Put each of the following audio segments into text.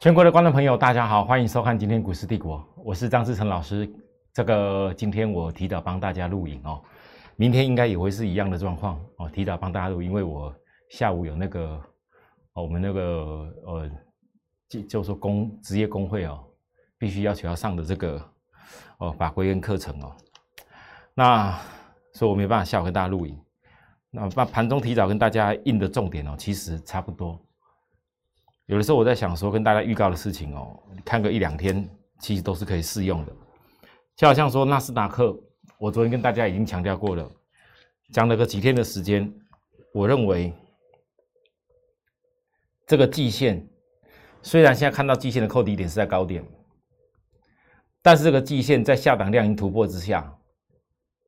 全国的观众朋友，大家好，欢迎收看今天股市帝国，我是张志成老师。这个今天我提早帮大家录影哦，明天应该也会是一样的状况哦，提早帮大家录，因为我下午有那个，我们那个呃，就就说工职业工会哦，必须要求要上的这个哦法规跟课程哦，那所以我没办法下午跟大家录影。那把盘中提早跟大家印的重点哦，其实差不多。有的时候我在想说，跟大家预告的事情哦，看个一两天，其实都是可以适用的。就好像说纳斯达克，我昨天跟大家已经强调过了，讲了个几天的时间，我认为这个季线虽然现在看到季线的扣底点是在高点，但是这个季线在下档量已经突破之下，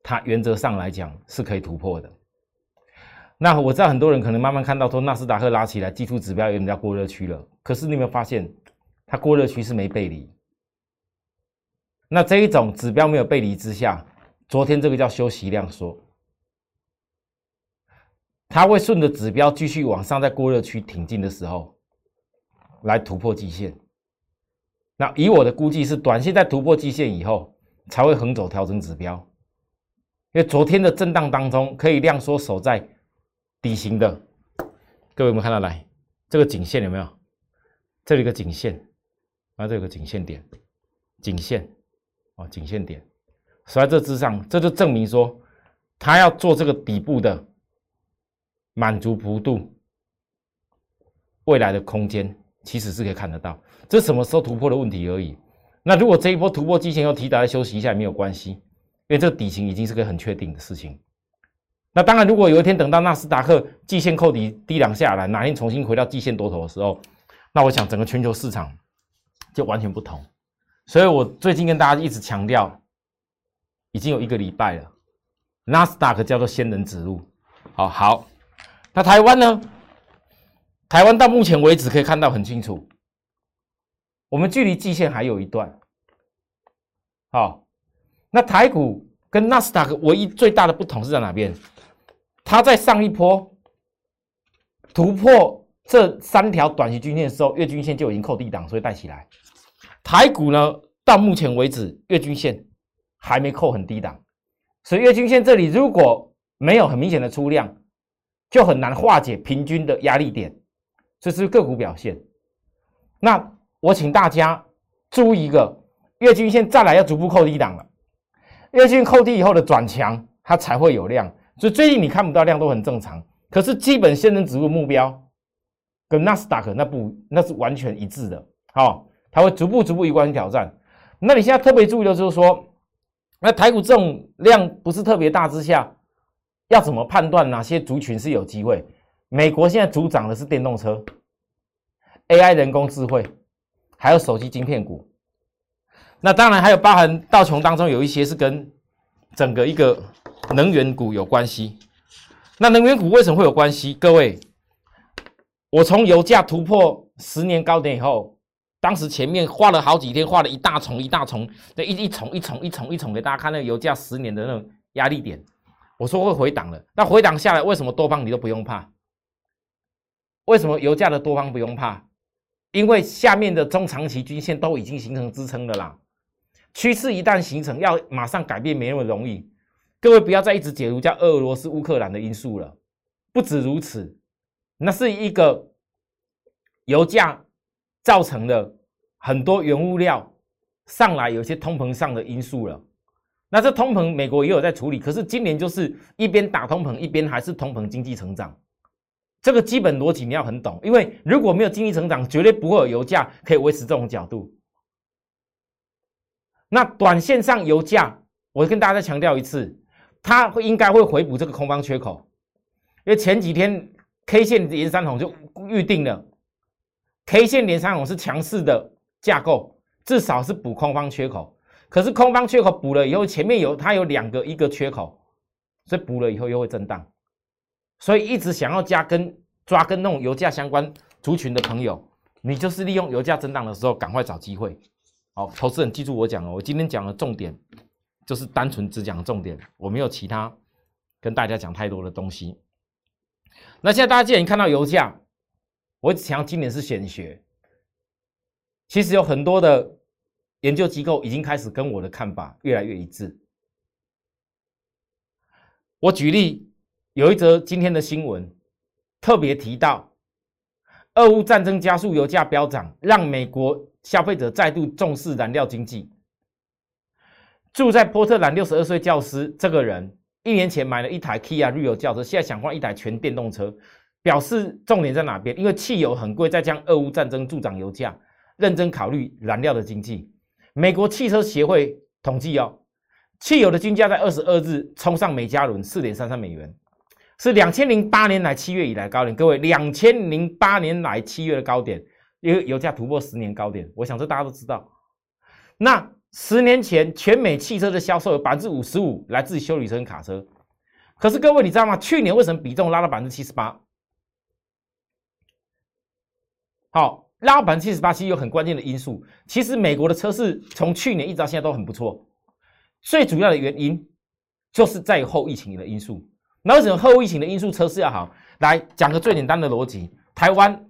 它原则上来讲是可以突破的。那我知道很多人可能慢慢看到说纳斯达克拉起来，技术指标有点叫过热区了。可是你有没有发现，它过热区是没背离？那这一种指标没有背离之下，昨天这个叫休息量缩，它会顺着指标继续往上，在过热区挺进的时候，来突破季线。那以我的估计是，短线在突破季线以后，才会横走调整指标。因为昨天的震荡当中，可以量缩守在。底型的，各位有没有看到？来，这个颈线有没有？这里一个颈线，啊，这有个颈线点，颈线，哦，颈线点，所以在这之上，这就证明说，它要做这个底部的满足幅度，未来的空间其实是可以看得到。这什么时候突破的问题而已。那如果这一波突破之前又提早来休息一下也，没有关系，因为这个底型已经是个很确定的事情。那当然，如果有一天等到纳斯达克季线扣底低两下来，哪天重新回到季线多头的时候，那我想整个全球市场就完全不同。所以我最近跟大家一直强调，已经有一个礼拜了，纳斯达克叫做仙人指路。好好，那台湾呢？台湾到目前为止可以看到很清楚，我们距离季线还有一段。好，那台股跟纳斯达克唯一最大的不同是在哪边？它在上一波突破这三条短期均线的时候，月均线就已经扣低档，所以带起来。台股呢，到目前为止月均线还没扣很低档，所以月均线这里如果没有很明显的出量，就很难化解平均的压力点。这是个股表现。那我请大家注意一个，月均线再来要逐步扣低档了，月均扣低以后的转强，它才会有量。所以最近你看不到量都很正常，可是基本先人指数目标跟纳斯达克那不那是完全一致的，好，它会逐步逐步一关挑战。那你现在特别注意的就是说，那台股这种量不是特别大之下，要怎么判断哪些族群是有机会？美国现在主涨的是电动车、AI、人工智慧，还有手机晶片股。那当然还有包含道琼当中有一些是跟整个一个。能源股有关系，那能源股为什么会有关系？各位，我从油价突破十年高点以后，当时前面画了好几天，画了一大重一大重，那一一重一重一重一重给大家看那个油价十年的那种压力点。我说会回档了，那回档下来，为什么多方你都不用怕？为什么油价的多方不用怕？因为下面的中长期均线都已经形成支撑的啦，趋势一旦形成，要马上改变没那么容易。各位不要再一直解读叫俄罗斯、乌克兰的因素了，不止如此，那是一个油价造成的很多原物料上来，有些通膨上的因素了。那这通膨，美国也有在处理，可是今年就是一边打通膨，一边还是通膨经济成长，这个基本逻辑你要很懂，因为如果没有经济成长，绝对不会有油价可以维持这种角度。那短线上油价，我跟大家再强调一次。它会应该会回补这个空方缺口，因为前几天 K 线连三红就预定了，K 线连三红是强势的架构，至少是补空方缺口。可是空方缺口补了以后，前面有它有两个一个缺口，所以补了以后又会震荡。所以一直想要加跟抓跟那种油价相关族群的朋友，你就是利用油价震荡的时候赶快找机会。好，投资人记住我讲哦，我今天讲的重点。就是单纯只讲重点，我没有其他跟大家讲太多的东西。那现在大家既然看到油价，我强今年是显学，其实有很多的研究机构已经开始跟我的看法越来越一致。我举例，有一则今天的新闻特别提到，俄乌战争加速油价飙涨，让美国消费者再度重视燃料经济。住在波特兰六十二岁教师这个人，一年前买了一台 Kia Rio 轿车，现在想换一台全电动车。表示重点在哪边？因为汽油很贵，再将俄乌战争助长油价，认真考虑燃料的经济。美国汽车协会统计哦，汽油的均价在二十二日冲上每加仑四点三三美元，是两千零八年来七月以来高点。各位，两千零八年来七月的高点，因为油价突破十年高点，我想这大家都知道。那十年前，全美汽车的销售有百分之五十五来自修理车跟卡车，可是各位你知道吗？去年为什么比重拉到百分之七十八？好，拉百分之七十八，其实有很关键的因素。其实美国的车市从去年一直到现在都很不错，最主要的原因就是在于后疫情的因素。那为什么后疫情的因素车市要好？来讲个最简单的逻辑：台湾，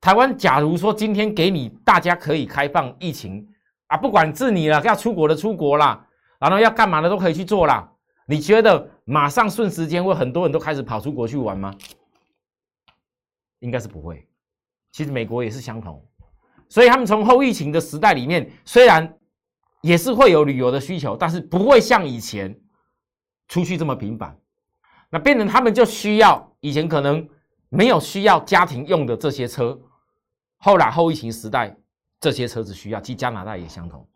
台湾，假如说今天给你大家可以开放疫情啊，不管治你了，要出国的出国啦，然后要干嘛的都可以去做啦。你觉得马上瞬时间会很多人都开始跑出国去玩吗？应该是不会。其实美国也是相同，所以他们从后疫情的时代里面，虽然也是会有旅游的需求，但是不会像以前出去这么频繁。那变成他们就需要以前可能没有需要家庭用的这些车，后来后疫情时代这些车子需要，其实加拿大也相同。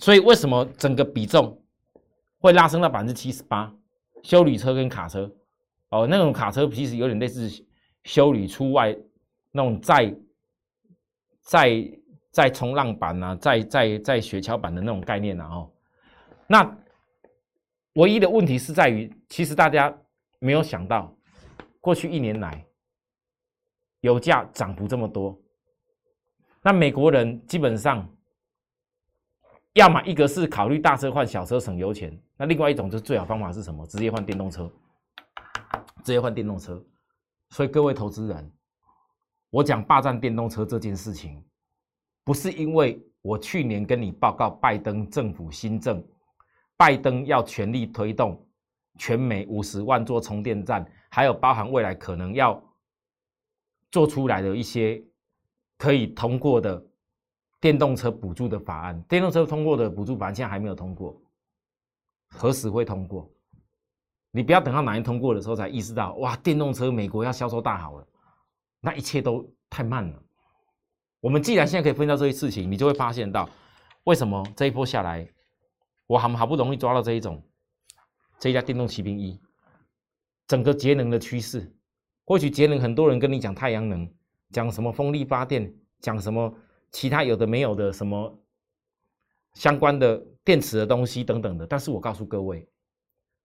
所以为什么整个比重会拉升到百分之七十八？修理车跟卡车哦，那种卡车其实有点类似修理出外。那种在在在冲浪板啊，在在在雪橇板的那种概念啊，哦，那唯一的问题是在于，其实大家没有想到，过去一年来油价涨幅这么多，那美国人基本上，要么一个是考虑大车换小车省油钱，那另外一种就是最好方法是什么？直接换电动车，直接换电动车。所以各位投资人。我讲霸占电动车这件事情，不是因为我去年跟你报告拜登政府新政，拜登要全力推动全美五十万座充电站，还有包含未来可能要做出来的一些可以通过的电动车补助的法案。电动车通过的补助法案现在还没有通过，何时会通过？你不要等到哪天通过的时候才意识到，哇，电动车美国要销售大好了。那一切都太慢了。我们既然现在可以分到这些事情，你就会发现到，为什么这一波下来，我好好不容易抓到这一种，这一家电动骑兵一，整个节能的趋势，或许节能很多人跟你讲太阳能，讲什么风力发电，讲什么其他有的没有的什么相关的电池的东西等等的，但是我告诉各位，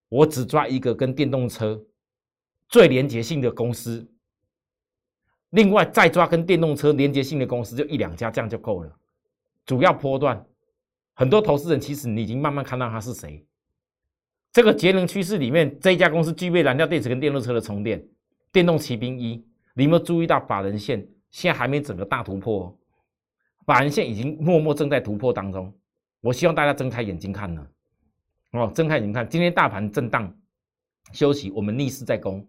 我只抓一个跟电动车最连结性的公司。另外再抓跟电动车连接性的公司就一两家，这样就够了。主要波段，很多投资人其实你已经慢慢看到他是谁。这个节能趋势里面，这一家公司具备燃料电池跟电动车的充电，电动骑兵一。你有没有注意到法人线现在还没整个大突破？哦法人线已经默默正在突破当中。我希望大家睁开眼睛看呢。哦，睁开眼睛看，今天大盘震荡休息，我们逆势在攻，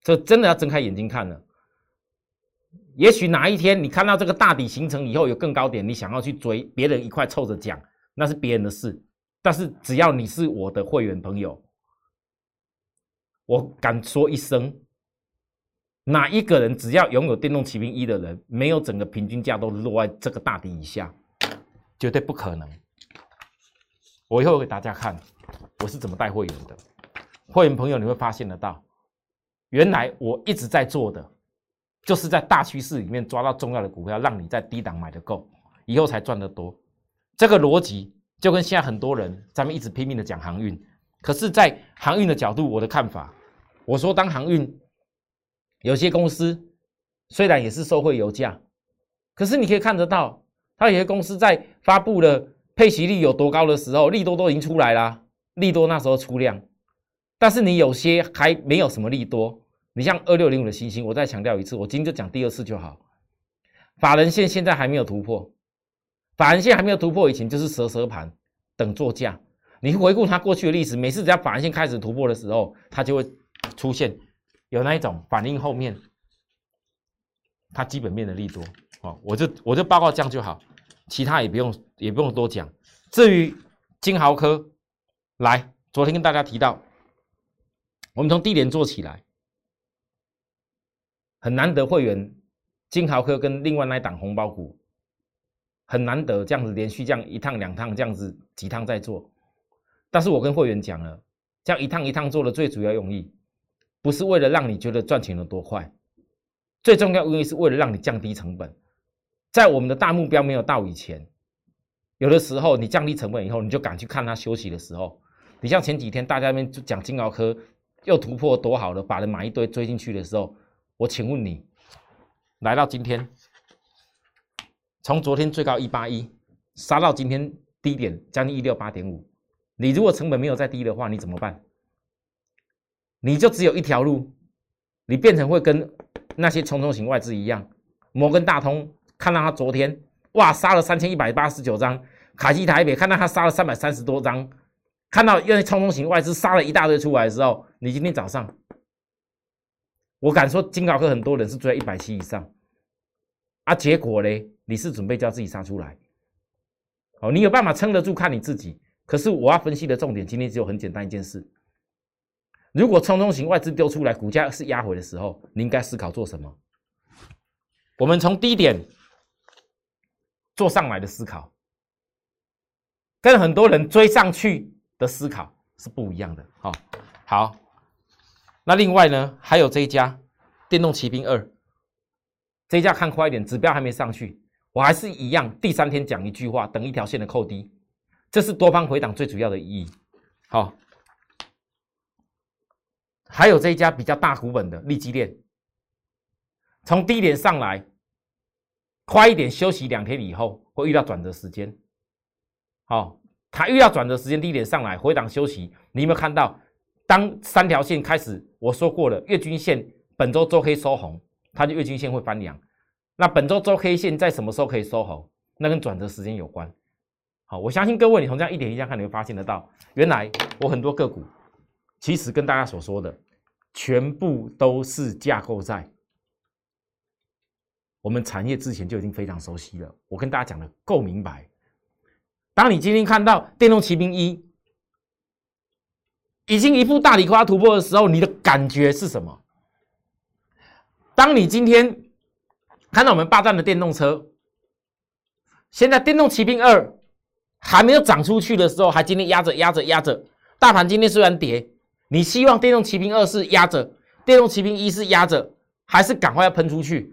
这真的要睁开眼睛看了。也许哪一天你看到这个大底形成以后有更高点，你想要去追，别人一块凑着讲，那是别人的事。但是只要你是我的会员朋友，我敢说一声，哪一个人只要拥有电动骑兵一的人，没有整个平均价都落在这个大底以下，绝对不可能。我以后给大家看我是怎么带会员的，会员朋友你会发现得到，原来我一直在做的。就是在大趋势里面抓到重要的股票，让你在低档买的够，以后才赚得多。这个逻辑就跟现在很多人咱们一直拼命的讲航运，可是，在航运的角度，我的看法，我说当航运有些公司虽然也是受惠油价，可是你可以看得到，它有些公司在发布了配息率有多高的时候，利多都已经出来啦，利多那时候出量，但是你有些还没有什么利多。你像二六零五的星星，我再强调一次，我今天就讲第二次就好。法人线现在还没有突破，法人线还没有突破以前就是蛇蛇盘等做价。你回顾它过去的历史，每次只要法人线开始突破的时候，它就会出现有那一种反应后面它基本面的利多。哦，我就我就报告这样就好，其他也不用也不用多讲。至于金豪科，来，昨天跟大家提到，我们从低点做起来，很难得会员金豪科跟另外那一档红包股，很难得这样子连续这样一趟两趟这样子几趟在做。但是我跟会员讲了，这样一趟一趟做的最主要用意，不是为了让你觉得赚钱有多快，最重要因为是为了让你降低成本。在我们的大目标没有到以前，有的时候你降低成本以后，你就敢去看它休息的时候。你像前几天大家那边就讲金鳌科又突破多好了，把人买一堆追进去的时候，我请问你，来到今天，从昨天最高一八一杀到今天低点将近一六八点五。你如果成本没有再低的话，你怎么办？你就只有一条路，你变成会跟那些冲冲型外资一样，摩根大通看到他昨天哇杀了三千一百八十九张，卡基台北看到他杀了三百三十多张，看到因为冲冲型外资杀了一大堆出来的时候，你今天早上，我敢说金高科很多人是追在一百七以上，啊，结果嘞，你是准备叫自己杀出来，哦，你有办法撑得住，看你自己。可是我要分析的重点，今天只有很简单一件事：如果冲冲型外资丢出来，股价是压回的时候，你应该思考做什么？我们从低点做上来的思考，跟很多人追上去的思考是不一样的。好，好，那另外呢，还有这一家电动骑兵二，这一家看快一点，指标还没上去，我还是一样，第三天讲一句话，等一条线的扣低。这是多方回档最主要的意义。好，还有这一家比较大股本的利基链，从低点上来，快一点休息两天以后，会遇到转折时间。好，它遇到转折时间，低点上来回档休息，你有没有看到？当三条线开始，我说过了，月均线本周周 K 收红，它就月均线会翻阳。那本周周 K 线在什么时候可以收红？那跟转折时间有关。好，我相信各位，你从这样一点一下看，你会发现得到，原来我很多个股，其实跟大家所说的，全部都是架构在我们产业之前就已经非常熟悉了。我跟大家讲的够明白。当你今天看到电动骑兵一已经一副大礼花突破的时候，你的感觉是什么？当你今天看到我们霸占的电动车，现在电动骑兵二。还没有涨出去的时候，还今天压着压着压着，大盘今天虽然跌，你希望电动骑兵二是压着，电动骑兵一是压着，还是赶快要喷出去？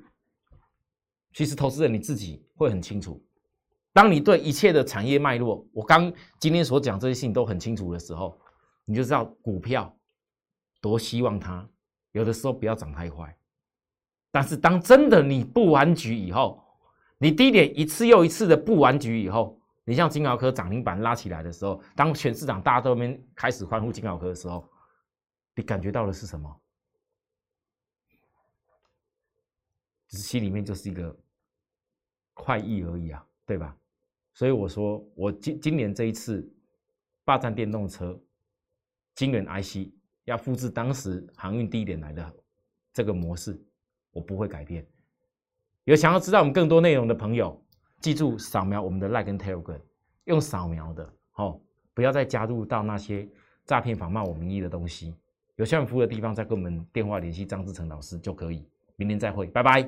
其实投资人你自己会很清楚，当你对一切的产业脉络，我刚今天所讲这些事情都很清楚的时候，你就知道股票多希望它有的时候不要涨太快，但是当真的你布完局以后，你低点一次又一次的布完局以后。你像金鳌科涨停板拉起来的时候，当全市场大家都边开始欢呼金鳌科的时候，你感觉到的是什么？只是心里面就是一个快意而已啊，对吧？所以我说，我今今年这一次霸占电动车、金源 IC，要复制当时航运低点来的这个模式，我不会改变。有想要知道我们更多内容的朋友。记住扫描我们的 Like 跟 Telegram，用扫描的，哦，不要再加入到那些诈骗仿冒我名义的东西。有需要服务的地方，再跟我们电话联系张志成老师就可以。明天再会，拜拜。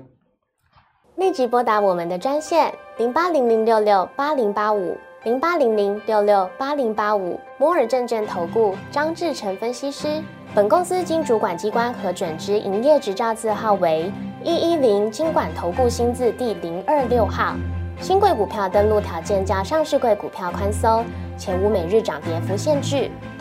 立即拨打我们的专线零八零零六六八零八五零八零零六六八零八五摩尔证券投顾张志成分析师。本公司经主管机关核准之营业执照字号为一一零金管投顾新字第零二六号。新贵股票登录条件较上市贵股票宽松，且无每日涨跌幅限制。